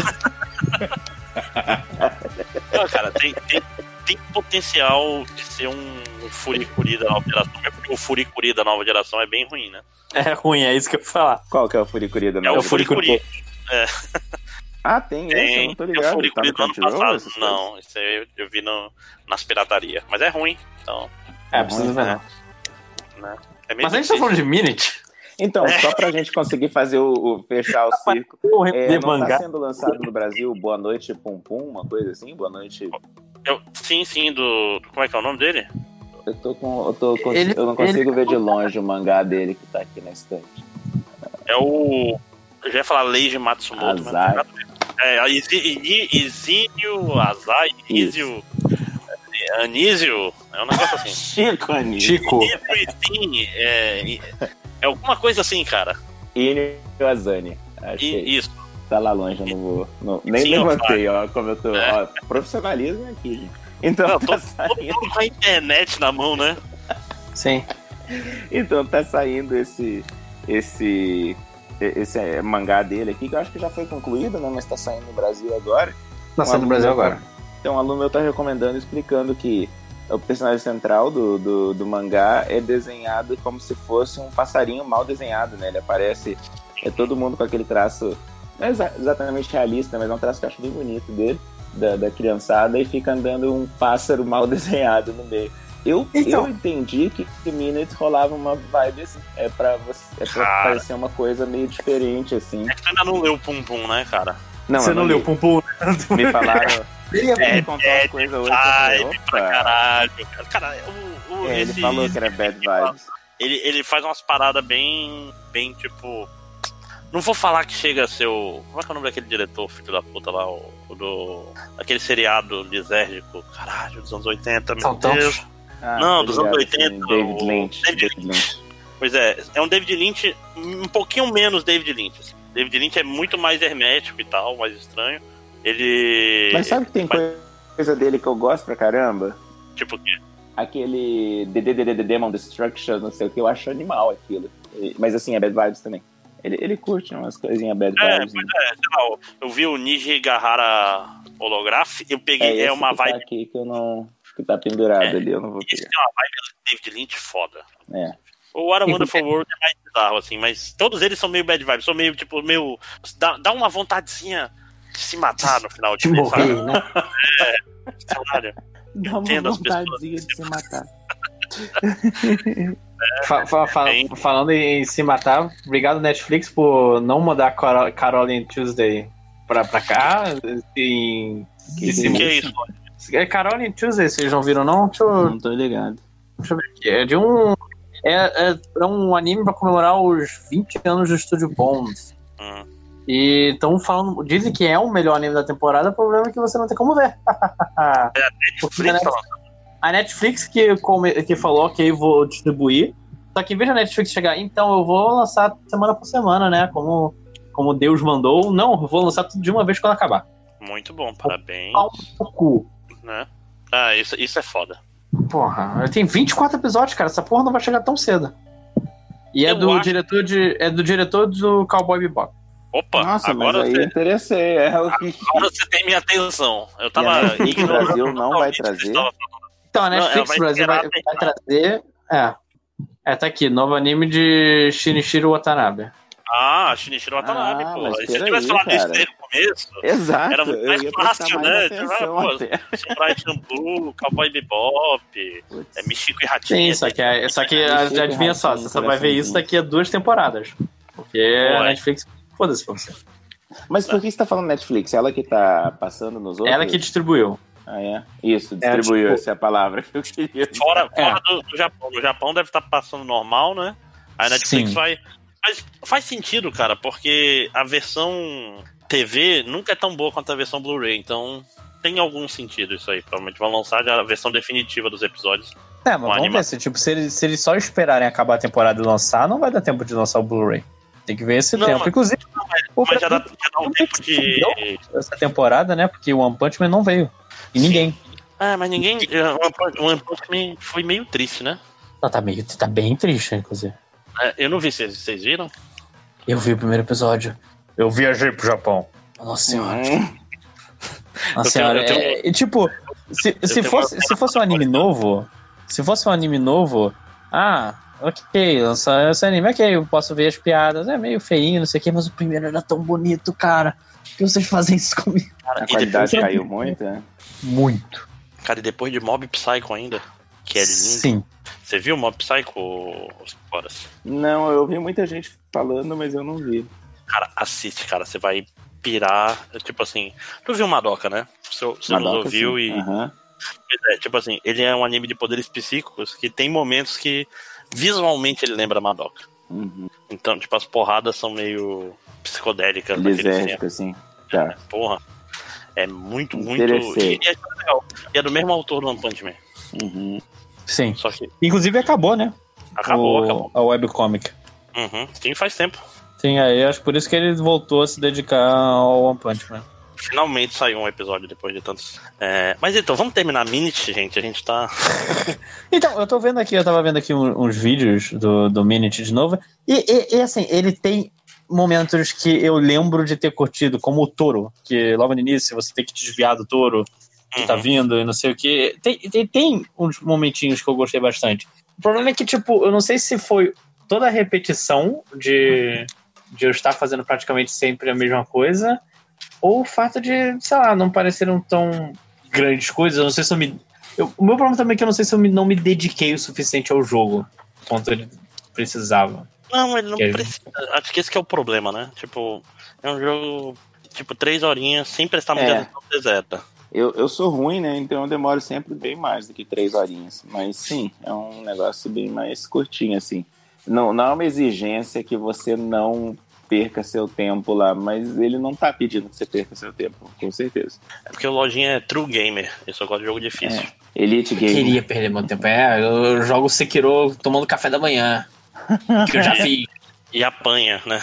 Não, cara, tem, tem, tem potencial de ser um Furikuri da nova geração. Porque o Furikuri da nova geração é bem ruim, né? É ruim, é isso que eu ia falar. Qual que é o Furikuri da É nova o Furikuri. geração? Ah, tem, esse? Eu Tem, não tô tem o ligado. Tá do ano passado. Não, isso aí eu, eu vi no, nas piratarias. Mas é ruim, então. É, precisa ver, né? não. É meio Mas a gente tá falando de Minute. Então, só pra gente conseguir fazer o, o- fechar o circo. É, não mangá. tá sendo lançado no Brasil Boa Noite Pum Pum, uma coisa assim? Boa Noite. Eu- sim, sim, do. Como é que é o nome dele? Eu tô com. Eu, tô com- Ele- eu não consigo ver de longe o mangá dele que tá aqui na estante. É o. Eu já ia falar Leiji Matsumoto, mas não tem Azai. nada a ver. É, a Izi- Izi- Izínio, Azai, Izio. Anísio, é um negócio assim. Chico Anísio. Chico. Anísio e Sim, é, é alguma coisa assim, cara. Enio Azani. Acho que E, isso. tá lá longe, eu não vou. não- nem Sim, levantei, ó, como eu tô. É. Ó, profissionalismo aqui, gente. Então Não, tá todo saindo. mundo com a internet na mão, né? Sim. Então tá saindo esse. Esse. Esse é, mangá dele aqui, que eu acho que já foi concluído, né? Mas tá saindo no Brasil agora. Nascendo no Um Brasil aluno- agora. Então, um aluno meu tá recomendando, explicando que o personagem central do, do, do mangá é desenhado como se fosse um passarinho mal desenhado, né? Ele aparece, é todo mundo com aquele traço, não é exa- exatamente realista, mas é um traço que eu acho bem bonito dele, da, da criançada, e fica andando um pássaro mal desenhado no meio. Eu, Então. eu entendi que, que Minutes rolava uma vibe assim, é pra, você, é pra parecer uma coisa meio diferente, assim. É que tu ainda não leu Pum Pum, né, cara? Não, Você eu não leu li. Pum Pum? Me falaram, Ele é ele contou uma coisa hoje, Vibe pra caralho. Cara, o, o, É, ele esse- falou que era bad vibes. ele, ele faz umas paradas bem. bem tipo. Não vou falar que chega a ser o. Como é que é o nome daquele diretor, filho da puta lá? O, o do. Aquele seriado lisérgico. Caralho, dos anos 80, meu São tantos. Deus. Ah, Não, dos anos ligado, 80, David o- Lynch. David David Lynch. Pois é, é um David Lynch um pouquinho menos David Lynch. assim. David Lynch é muito mais hermético e tal, mais estranho. Ele. Mas sabe que tem Mas- coisa dele que eu gosto pra caramba? Tipo o quê? Aquele DDDD Demon Destruction, não sei o que, eu acho animal aquilo. Mas assim, é bad vibes também. Ele, ele curte umas coisinhas bad É, vibes. né? É, sei lá, eu- vi o Niji Gahara Holograph, eu É, peguei. É, esse uma que tá vibe. aqui que eu não. que tá pendurado É. ali, eu não vou Esse pegar. é uma vibe David Lynch foda. É. O What a Wonderful World é mais bizarro, assim, mas todos eles são meio bad vibes, são meio, tipo, meio. Dá, dá uma vontadezinha de se matar no final De de mês, sabe? morrer, né? Caralho. Dá uma vontadezinha de se matar. Fa- fa- fa- Bem- falando em se matar, obrigado Netflix por não mandar Carol, Caroline Tuesday pra, pra cá. Em, Que O que é isso? é Caroline Tuesday, vocês não viram não? Deixa eu, Não tô ligado. deixa eu ver aqui. É de um. É, é, é um anime pra comemorar os 20 anos do Estúdio Bones. Hum. E estão falando. Dizem que é o melhor anime da temporada, o problema é que você não tem como ver. Porque a Netflix, a Netflix que, que falou que eu vou distribuir. Só que em vez da Netflix chegar, então eu vou lançar semana por semana, né? Como, como Deus mandou. Não, eu vou lançar tudo de uma vez quando acabar. Muito bom, parabéns. Pau no cu. Né? Ah, isso, isso é foda. Porra, tem 24 episódios, cara. Essa porra não vai chegar tão cedo. E é Eu do acho- diretor de. É do diretor do Cowboy Bebop. Opa, Nossa, agora, mas aí eu você, interessei. É o que. agora você tem minha atenção. Eu E a tava. Netflix ignorando Brasil não vai trazer? tava Então, a Não, ela Netflix vai Brasil vai, vai trazer. É. É, tá aqui. Novo anime de Shinichiro Watanabe. Ah, Shinichiro Watanabe, Ah, pô. Se peraí, tivesse falado isso cara. desde o começo, Exato. Era muito mais fácil, mais né? até. Samurai Champloo, Cowboy Bebop, Putz. é Michico e Ratinho. Sim, só que, é- só que Isso a- fica adivinha só, ratinho, você só vai ver isso daqui a duas temporadas. Porque a Ué. Netflix, foda-se pra você. Mas por que você tá falando Netflix? Ela que tá passando nos outros? Ela que distribuiu. Ah, é? Isso, distribuiu, tipo- essa é a palavra que eu queria. dizer. Fora, É. fora do, do Japão. No Japão deve estar passando normal, né? Aí a Netflix Sim. vai. Mas faz sentido, cara, porque a versão TV nunca é tão boa quanto a versão Blu-ray, então tem algum sentido isso aí. Provavelmente vão lançar a versão definitiva dos episódios. É, mas vamos anima- ver se, tipo, se eles, se eles só esperarem acabar a temporada e lançar, não vai dar tempo de lançar o Blu-ray. Tem que ver esse Não, tempo. mas- Inclusive, o Mas já dá, já dá um tempo de. essa temporada, né? Porque o One Punch Man não veio. E Sim. ninguém. Ah, mas ninguém. O One Punch- o One Punch Man foi meio triste, né? Não, tá, meio, tá bem triste, inclusive. É, eu não vi, vocês, vocês viram? Eu vi o primeiro episódio. Eu viajei pro Japão. Nossa senhora. Hum, Nossa Eu senhora. tenho- eu é- é, tipo, se, se, tenho fosse, uma- se fosse um anime novo, se fosse um anime novo, ah, ok, lançar esse anime, ok, eu posso ver as piadas, é meio feinho, não sei o que, mas o primeiro era tão bonito, cara. Por que vocês fazem isso comigo? Cara, a qualidade depois, caiu muito, né? Muito. cara, e depois de Mob Psycho ainda, que é lindo. Sim. Você viu Mob Psycho, horas? Não, eu vi muita gente falando, mas eu não vi. Cara, assiste, cara, você vai pirar. é Tipo assim, tu viu Madoka, né? Você, você nos Madoka, ouviu sim. e. Pois é, tipo assim, ele é um anime de poderes psíquicos que tem momentos que visualmente ele lembra Madoka. Uhum. Então, tipo, as porradas são meio psicodélicas Lisérgico, assim. Tá. Porra. É muito, muito. E, é legal. E é do mesmo autor do One Punch Man. Uhum. Sim. Só que Inclusive acabou, né? acabou, O- acabou. A webcomic. Uhum. Sim, faz tempo. Sim, aí acho por isso que ele voltou a se dedicar ao One Punch Man. Finalmente saiu um episódio depois de tantos. É, Mas então, vamos terminar a Minute, gente. A gente tá. Então, eu tô vendo aqui, eu tava vendo aqui uns vídeos do, do Minute de novo. E, e- e, assim, ele tem momentos que eu lembro de ter curtido, como o touro, que logo no início você tem que desviar do touro que tá Uhum. vindo e não sei o que. Tem, tem, tem uns momentinhos que eu gostei bastante. O problema é que, tipo, eu não sei se foi toda a repetição de, de eu estar fazendo praticamente sempre a mesma coisa, ou o fato de, sei lá, não pareceram tão grandes coisas. Eu não sei se eu me. eu- o meu problema também é que eu não sei se eu me- não me dediquei o suficiente ao jogo quanto ele precisava. Não, ele não Que- precisa. Acho que esse que é o problema, né? Tipo, é um jogo. Tipo, três horinhas sem prestar muita É. atenção deserta. Eu, eu sou ruim, né? Então eu demoro sempre bem mais do que três horinhas. Mas sim, é um negócio bem mais curtinho, assim. Não, não é uma exigência que você não perca seu tempo lá, mas ele não tá pedindo que você perca seu tempo, com certeza. É porque o Lojinha é true gamer. Eu só gosto de jogo difícil. Elite Eu Game. queria perder meu tempo. É, eu jogo Sekiro tomando café da manhã. Que eu já fiz. E apanha, né?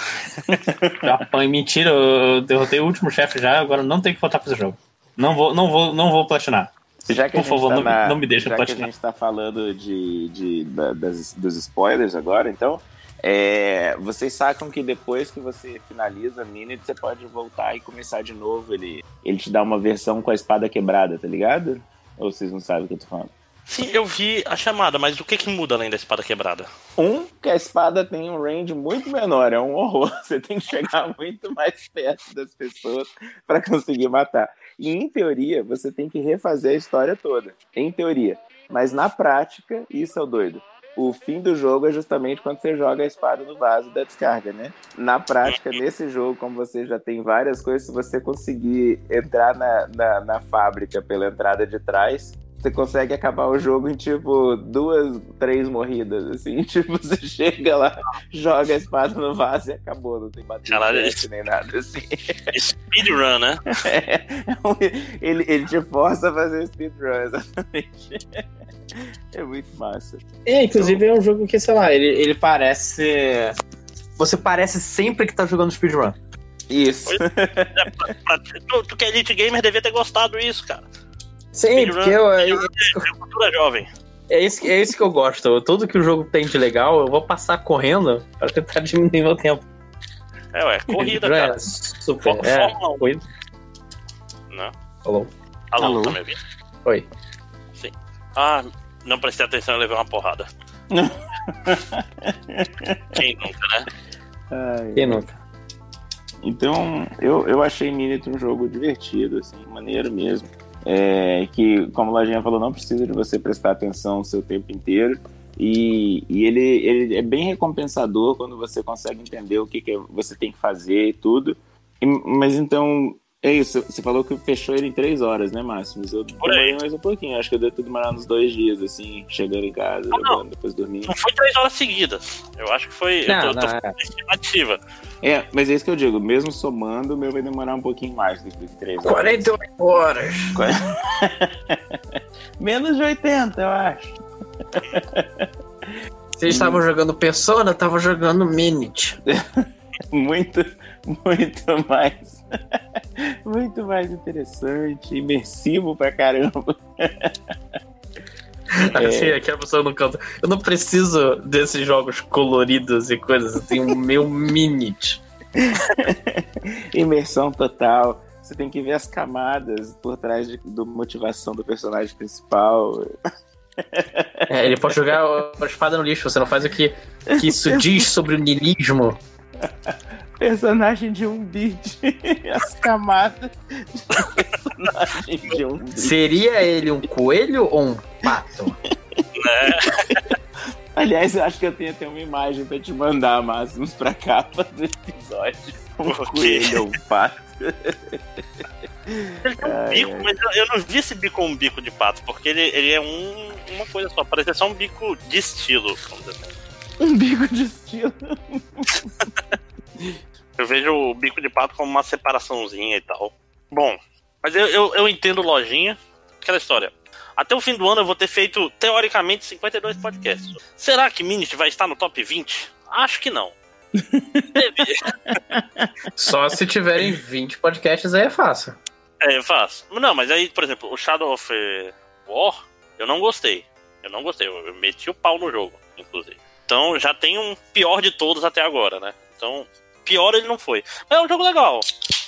Eu apanho. Mentira, eu derrotei o último chefe já, agora não tem que voltar pra esse jogo. Não vou, não vou, não vou platinar. Já que Por favor, tá não me- na- não me deixa Já que a gente tá falando de, de- da- das- dos spoilers agora, então. é, vocês sacam que depois que você finaliza a Minute, você pode voltar e começar de novo. Ele, ele te dá uma versão com a espada quebrada, tá ligado? Ou vocês não sabem o que eu tô falando? Sim, eu vi a chamada, mas o que que muda além da espada quebrada? Um, que a espada tem um range muito menor, é um horror. Você tem que chegar muito mais perto das pessoas para conseguir matar. E em teoria, você tem que refazer a história toda. Em teoria. Mas na prática, isso é o doido. O fim do jogo é justamente quando você joga a espada no vaso da descarga, né? Na prática, nesse jogo, como você já tem várias coisas, se você conseguir entrar na, na, na fábrica pela entrada de trás, você consegue acabar o jogo em tipo duas, três morridas, assim. Tipo, você chega lá, joga a espada no vaso e acabou, não tem bater nem nada, assim. Speedrun, né? É, ele, ele te força a fazer speedrun, exatamente. É muito massa. É, inclusive é um jogo que, sei lá, ele, ele parece. Você parece sempre que tá jogando speedrun. Isso. Pra- tu, tu que é Elite Gamer devia ter gostado disso, cara. Sim, Speedrun- porque eu, é, É cultura jovem. é, isso, que- é isso que eu gosto. Tudo que o jogo tem de legal, eu vou passar correndo pra tentar diminuir meu tempo. É, ué, corrida, é cara. Super. É, Fórmula 1. corrida. Não. Alô? Alô, Alô? tá me ouvindo? Oi. Ah, não prestei atenção e levei uma porrada. Quem nunca, né? Ai, Quem nunca? Então, eu, eu achei Minute um jogo divertido, assim, maneiro mesmo. É, que, como a Lojinha falou, não precisa de você prestar atenção o seu tempo inteiro. E, e ele, ele é bem recompensador quando você consegue entender o que, que você tem que fazer e tudo. E- mas então, é isso. Você falou que fechou ele em três horas, né, Márcio? Mas eu demorei mais um pouquinho. Acho que eu devo ter demorado uns dois dias, assim, chegando em casa, Não, não. jogando, depois dormindo. Não foi três horas seguidas. Eu acho que foi. Não, eu tô, tô não, é. fazendo estimativa. É, mas é isso que eu digo. Mesmo somando, o meu vai demorar um pouquinho mais do que três horas. 48 horas. Menos de 80, eu acho. Vocês estavam jogando Persona, estavam jogando Minute. Muito, muito mais. Muito mais interessante, imersivo pra caramba. Achei aquela pessoa no canto. Eu não preciso desses jogos coloridos e coisas. Eu tenho o meu Minute. Imersão total. Você tem que ver as camadas por trás de, do motivação do personagem principal. É, ele pode jogar a espada no lixo. Você não faz o que, que isso diz sobre o niilismo. Personagem de um bit. As camadas do personagem de um bit. Seria ele um coelho ou um pato? Né? Aliás, eu acho que eu tenho até uma imagem pra te mandar, Máximos, pra capa do episódio. Um coelho ou um pato. Ele tem um Ai, bico, ai. mas eu, eu não vi esse bico como um bico de pato, porque ele, ele é um, uma coisa só. Parece só um bico de estilo, vamos dizer assim. Um bico de estilo. Eu vejo o bico de pato como uma separaçãozinha e tal. Bom, Mas eu, eu, eu entendo lojinha. Aquela história. Até o fim do ano eu vou ter feito, teoricamente, 52 podcasts. Será que Minit vai estar no top 20? Acho que não. Só se tiverem 20 podcasts aí é fácil. É, eu faço. Não, mas aí, por exemplo, o Shadow of eh, War, eu não gostei. Eu não gostei. Eu meti o pau no jogo, inclusive. Então já tem um pior de todos até agora, né? Então, pior ele não foi. Mas é um jogo legal.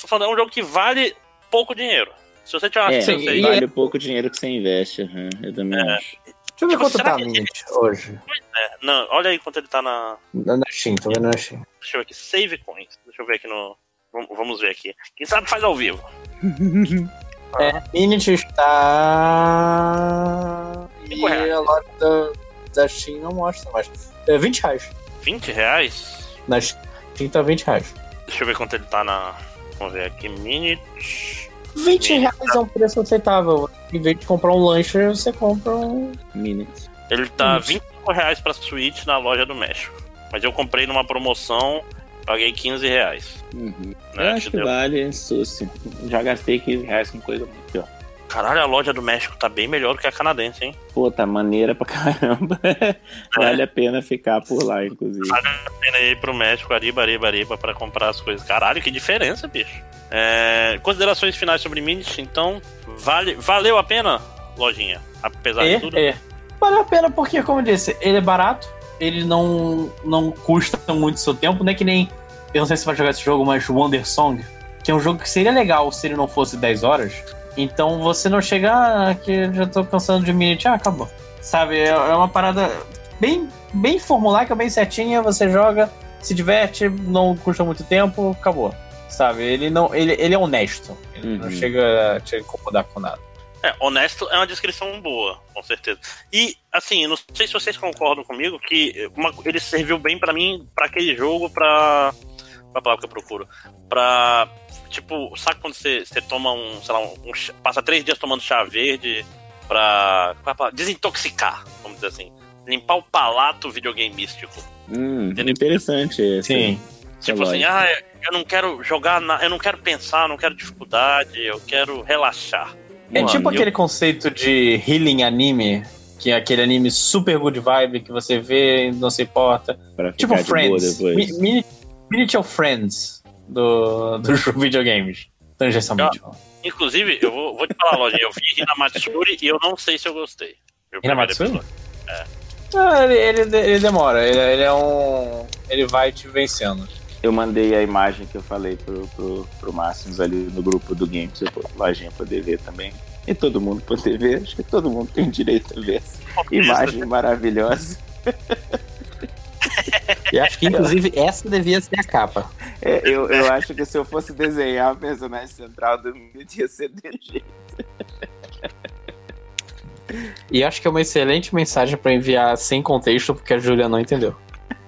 Tô falando, é um jogo que vale pouco dinheiro. Se você tiver uma É, chance aí- vale pouco dinheiro que você investe. aham, eu também É. acho. Deixa eu ver Tipo, quanto tá Minute hoje. É, não, olha aí quanto ele tá na. Na na Steam, tô vendo na Steam. Deixa eu ver aqui. Save coins. Deixa eu ver aqui no. Vamos, vamos ver aqui. Quem sabe faz ao vivo. É, Minute está. Cinco E reais. a loja da, da Steam não mostra mais. É 20 reais. 20 reais? Na Steam tá 20 reais. Deixa eu ver quanto ele tá na. Vamos ver aqui. Minute. 20 reais é um preço aceitável. Em vez de comprar um lanche, você compra um. Minutes. Ele tá Isso. 25 reais pra Switch na loja do México. Mas eu comprei numa promoção, paguei 15 reais. Uhum. Né, Eu acho que entendeu? vale suci. Já gastei 15 reais com coisa muito pior. Caralho, a loja do México tá bem melhor do que a canadense, hein? Pô, tá maneira pra caramba. vale a pena ficar por lá, inclusive. Vale a pena ir pro México, ariba, ariba, ariba, pra comprar as coisas. Caralho, que diferença, bicho. É, considerações finais sobre Minit, então, vale, valeu a pena, lojinha? Apesar de É, tudo? é. Vale a pena porque, como eu disse, ele é barato, ele não, não custa muito seu tempo, não é que nem. Eu não sei se você vai jogar esse jogo, mas Wonder Song, que é um jogo que seria legal se ele não fosse 10 horas. Então você não chega, ah, que já tô cansando de Minute, ah, acabou. Sabe, é é uma parada bem, bem formulaica, bem certinha, você joga, se diverte, não custa muito tempo, acabou. Sabe, ele não. Ele, ele é honesto. Ele não Uhum. chega a te incomodar com nada. É, honesto é uma descrição boa, com certeza. E, assim, não sei se vocês concordam comigo que uma- ele serviu bem pra mim, pra aquele jogo, pra. Qual a palavra que eu procuro? Pra. Tipo, sabe quando você, você toma um, sei lá, um, chá- passa três dias tomando chá verde pra. qual é a palavra? desintoxicar, vamos dizer assim. Limpar o palato videogameístico. Hum, Entendeu? interessante esse. Sim. Tipo assim, ah, eu não quero jogar, na, eu não quero pensar, eu não quero dificuldade, eu quero relaxar. É Mano, tipo eu- aquele conceito de healing anime, que é aquele anime super good vibe que você vê e não se importa. Pra Tipo Friends. depois. Mi- Mini- Miniature Friends do, dos videogames. Tangencialmente. Inclusive, eu vou, vou te falar, Lojinha, eu vi Hinamatsuri e eu não sei se eu gostei. Hinamatsuri? episódio. Ah, ele, ele, ele demora, ele, ele é um. Ele vai te vencendo. Eu mandei a imagem que eu falei pro, pro, pro Máximos ali no grupo do Game, pra você, lojinha poder ver também. E todo mundo poder ver, acho que todo mundo tem direito a ver essa imagem maravilhosa. E acho que, inclusive, essa devia ser a capa. É, eu, eu acho que se eu fosse desenhar o personagem central do Minute ia ser desse jeito. E acho que é uma excelente mensagem pra enviar sem contexto, porque a Júlia não entendeu.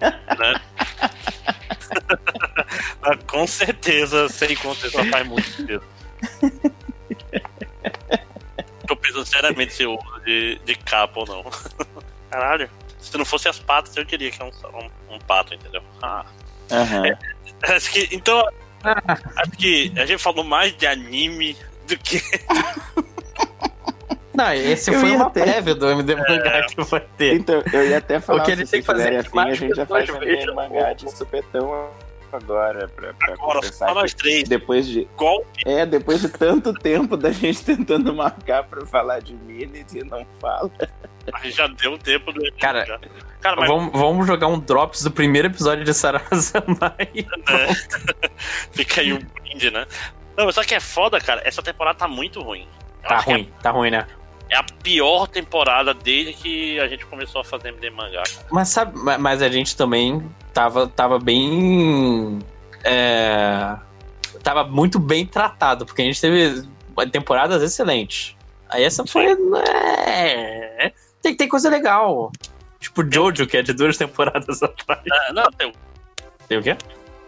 Ah, com certeza, sem contexto, faz muito sentido. Tô pensando seriamente se eu uso de, de capa ou não. Caralho. Se não fosse as patas, eu diria que é um, um, um pato, entendeu? Ah. Aham. Acho que, então, acho que a gente falou mais de anime do que. Não, esse Eu foi uma ter. prévia do MD Mangá que vai ter. Então, eu ia até falar O que se ele vocês tem que fazer é afim, a mais gente já faz um vejam mangá o- de supetão agora, pra, pra Agora, só nós três. Depois de, Golpe. é, depois de tanto tempo da gente tentando marcar pra falar de Minute e não fala. Gente já deu tempo do. Cara, já. Cara, mas Vamos, vamos jogar um Drops do primeiro episódio de Sarazanai. né? fica aí um brinde, né? Não, mas só que é foda, cara. Essa temporada tá muito ruim. Eu Tá que é- ruim, tá ruim, né? É a pior temporada desde que a gente começou a fazer MD mangá. cara. Mas sabe, ma- mas a gente também tava, tava bem. É, tava muito bem tratado, porque a gente teve temporadas excelentes. Aí essa foi. É, tem, tem coisa legal. Tipo Jojo, que é de duas temporadas atrás. Ah, não, tem, o- Tem o quê?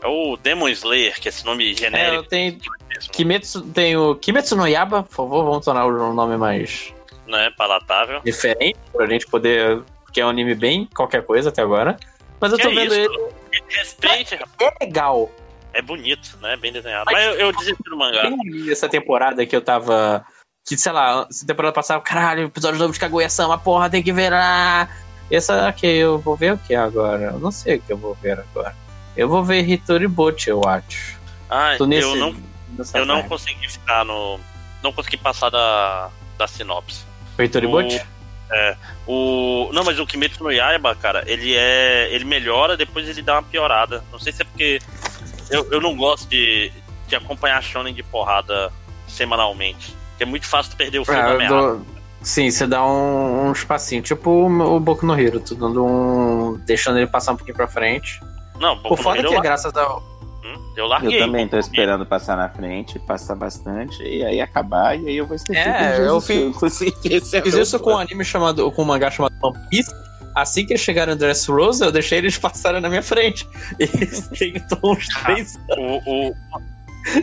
é o Demon Slayer, que é esse nome É, genérico. tem mesmo, Kimetsu, tem o Kimetsu no Yaba, por favor, vamos tornar o nome mais né? Palatável. diferente, pra gente poder. Porque é um anime bem qualquer coisa até agora. Mas eu Que tô é vendo isso? ele. Respeite, rapaz. É legal. é bonito, né? Bem desenhado. Mas eu, eu desisti do mangá. Essa temporada que eu tava. Que, sei lá, essa temporada passada, caralho, episódio novo de Kaguya-sama, porra, tem que ver lá. Essa aqui, eu vou ver o que agora? Eu não sei o que eu vou ver agora. Eu vou ver Hitori Bochi, eu acho. Ah, nesse, eu não, eu não consegui ficar no. Não consegui passar da, da sinopse. O Hitori o-. Não, mas o Kimetsu no Yaiba, cara, ele é. Ele melhora, depois ele dá uma piorada. Não sei se é porque. Eu, eu não gosto de, de acompanhar Shonen de porrada semanalmente. Porque é muito fácil tu perder o fio Ah, da meada. dou- Sim, você dá um, um espacinho, tipo o, o Boku no Hero, tu dando um. deixando ele passar um pouquinho pra frente. Não, Por Boku foda Hero que eu, graças ao. Hum, eu larguei. Eu também tô no esperando passar na frente, passar bastante, e aí acabar, e aí eu vou esquecer. É, eu fiz- esse é Fiz meu isso com um anime chamado. com um mangá chamado One Piece. Assim que eles chegaram em Dressrosa, eu deixei eles passarem na minha frente. E tentou uns três O, o,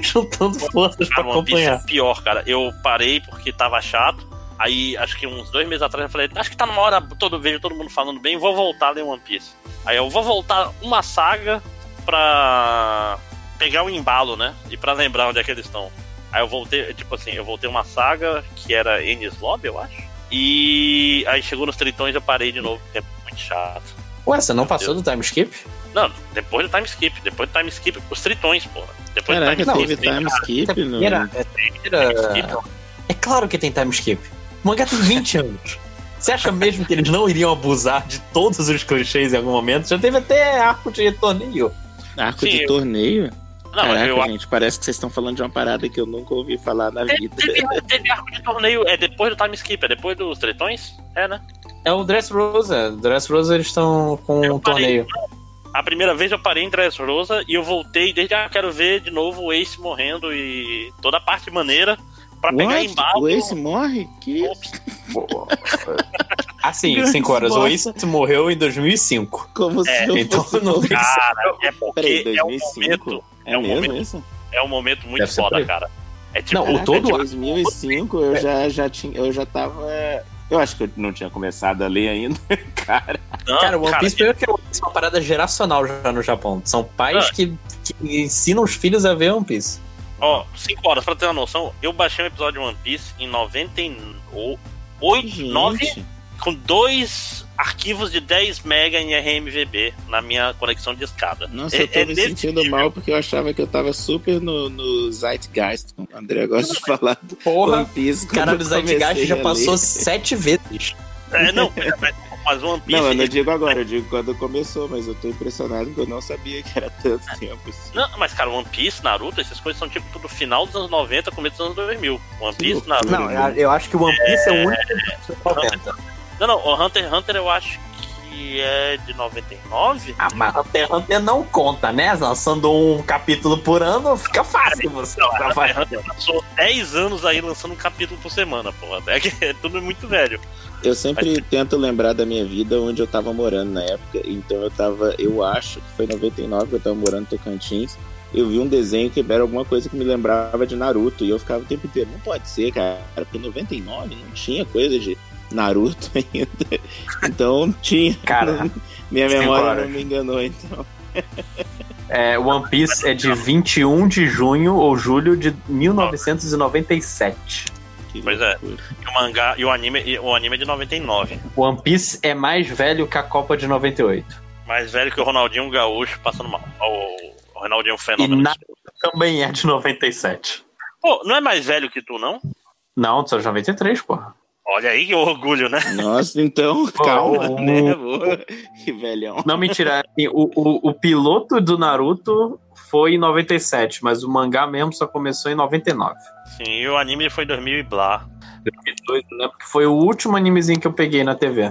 juntando forças pra Cara, One Piece é acompanhar. pior, cara. Eu parei porque tava chato. Aí, acho que uns dois meses atrás, eu falei, acho que tá numa hora, todo, vejo todo mundo falando bem, vou voltar a ler One Piece. Aí eu vou voltar uma saga pra pegar o embalo, né? E pra lembrar onde é que eles estão. Aí eu voltei, tipo assim, eu voltei uma saga que era Ennis Lobby, eu acho. E aí chegou nos tritões eu parei de novo, porque é muito chato. Ué, você não passou do time skip? Não, depois do time skip, depois do time skip, os tritões, porra. Depois Caraca, do time skip. time skip no... Primeira- é, primeira- skip. é claro que tem time skip. O mangá tem 20 anos. Você acha mesmo que eles não iriam abusar de todos os clichês em algum momento? Já teve até arco de torneio. Arco Sim, de eu- torneio? Não, Caraca, eu gente, parece que vocês estão falando de uma parada que eu nunca ouvi falar na vida. Teve, teve arco de torneio, é depois do time skip, é depois dos tretões? É, né? É o Dressrosa. Dressrosa eles estão com Eu um parei. torneio. A primeira vez eu parei em Dressrosa e eu voltei desde ah, quero ver de novo o Ace morrendo e toda a parte maneira pra pegar What? embalo. O Ace morre? Que isso? Assim, Grande 5 horas. O. Ace morreu em 2005. Como É, se eu então fosse não Cara, é porque Peraí, é um 2005? momento, É, é um mesmo momento- isso? é um momento muito foda, cara. É tipo, Não, o todo arco- 2005 eu já, já tinha, eu já tava... Eu acho que eu não tinha começado a ler ainda, cara. não, Cara, o One cara, Piece primeiro que é uma parada geracional já no Japão. São pais Ah. que, que ensinam os filhos a ver One Piece. Ó, 5 horas, pra ter uma noção, eu baixei um episódio de One Piece em 98, 9, Gente, com dois arquivos de 10 mega em RMVB na minha conexão de escada. Nossa, É- eu tô é me sentindo nível. mal porque eu achava que eu tava super no, no Zeitgeist. O André gosta de falar do Porra, One Piece. quando cara do Zeitgeist já passou sete vezes. É, não, mas, o One Piece. Não, eu não digo agora, eu digo quando começou, mas eu tô impressionado que eu não sabia que era tanto tempo assim. Não, mas cara, One Piece, Naruto, essas coisas são tipo tudo final dos anos 90, começo dos anos 2000. One Piece. Naruto. Não, eu acho que o One Piece é, o único 90. Não, não, o Hunter x Hunter eu acho que é de 99. Ah, mas Hunter x Hunter não conta, né? Lançando um capítulo por ano, fica fácil você Não. Hunter x Hunter passou 10 anos aí lançando um capítulo por semana, porra. É, que é tudo muito velho. Eu sempre tento lembrar da minha vida onde eu tava morando na época. Então eu tava, eu acho que foi em 99 que eu tava morando em Tocantins. Eu vi um desenho que era alguma coisa que me lembrava de Naruto. E eu ficava o tempo inteiro, não pode ser, cara. Porque em 99 não tinha coisa de Naruto ainda. Então tinha. Cara, minha memória não me enganou, então. é, One Piece é de 21 de junho ou julho de 1997. Que Pois é. E o mangá e o anime, e o anime é de 99. One Piece é mais velho que a Copa de 98. Mais velho que o Ronaldinho Gaúcho passando mal. O, Ronaldinho E Fenômeno. na também é de 97. Pô, não é mais velho que tu, não? Não, sou de 93, porra. Olha aí que orgulho, né? Nossa, então, calma, o- né? Boa. Que velhão. Não, mentira. assim, o, o, o piloto do Naruto foi em 97, mas o mangá mesmo só começou em 99. Sim, e o anime foi em 2000 e blá. 2002, eu lembro que foi o último animezinho que eu peguei na TV.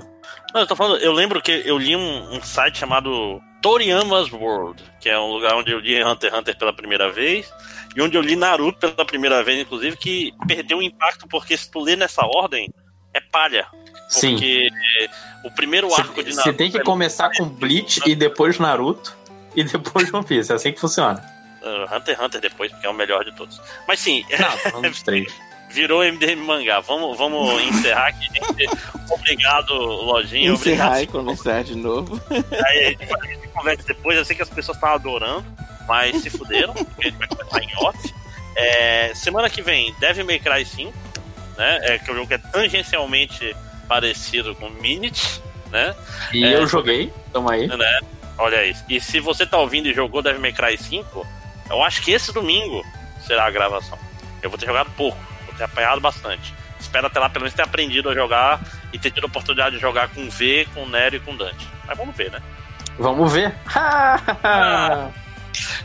Não, eu tô falando, eu lembro que eu li um, um site chamado Toriyama's World, que é um lugar onde eu li Hunter x Hunter pela primeira vez, e onde eu li Naruto pela primeira vez, inclusive, que perdeu o impacto, porque se tu lê nessa ordem, é palha. Sim. Porque o primeiro arco de Naruto. Você tem que é- começar com Bleach e depois Naruto e depois One Piece. É assim que funciona. Uh, Hunter x Hunter depois, porque é o melhor de todos. Mas sim, Não, dos três. virou MDM mangá. Vamos, vamos encerrar aqui, gente. Obrigado, Lojinha. Encerrar Obrigado. e começar de novo. Aí a gente, a gente conversa depois. Eu sei que as pessoas estão adorando. mas se fuderam, porque a gente vai começar em off. É, semana que vem, Devil May Cry 5, né? É, que um jogo é tangencialmente parecido com Minute, né? E É. eu joguei, tamo aí. né? Olha isso. E se você tá ouvindo e jogou Devil May Cry 5, eu acho que esse domingo será a gravação. Eu vou ter jogado pouco, vou ter apanhado bastante. Espero até lá pelo menos ter aprendido a jogar e ter tido a oportunidade de jogar com V, com Nero e com Dante. Mas vamos ver, né? Vamos ver.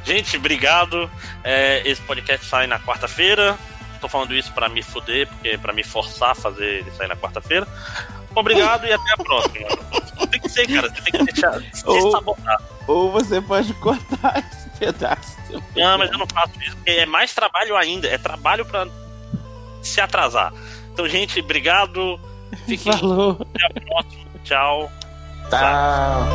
Gente, obrigado. É, esse podcast sai na quarta-feira. Tô falando isso pra me fuder, porque pra me forçar a fazer ele sair na quarta-feira. Obrigado e até a próxima. Tem que ser, cara. Você tem que deixar se Ou- sabotar. Ou você pode cortar esse pedaço. Não, mas eu não faço isso, porque é mais trabalho ainda. É trabalho pra se atrasar. Então, gente, obrigado. Fiquem Falou. até a próxima. Tchau. Tá.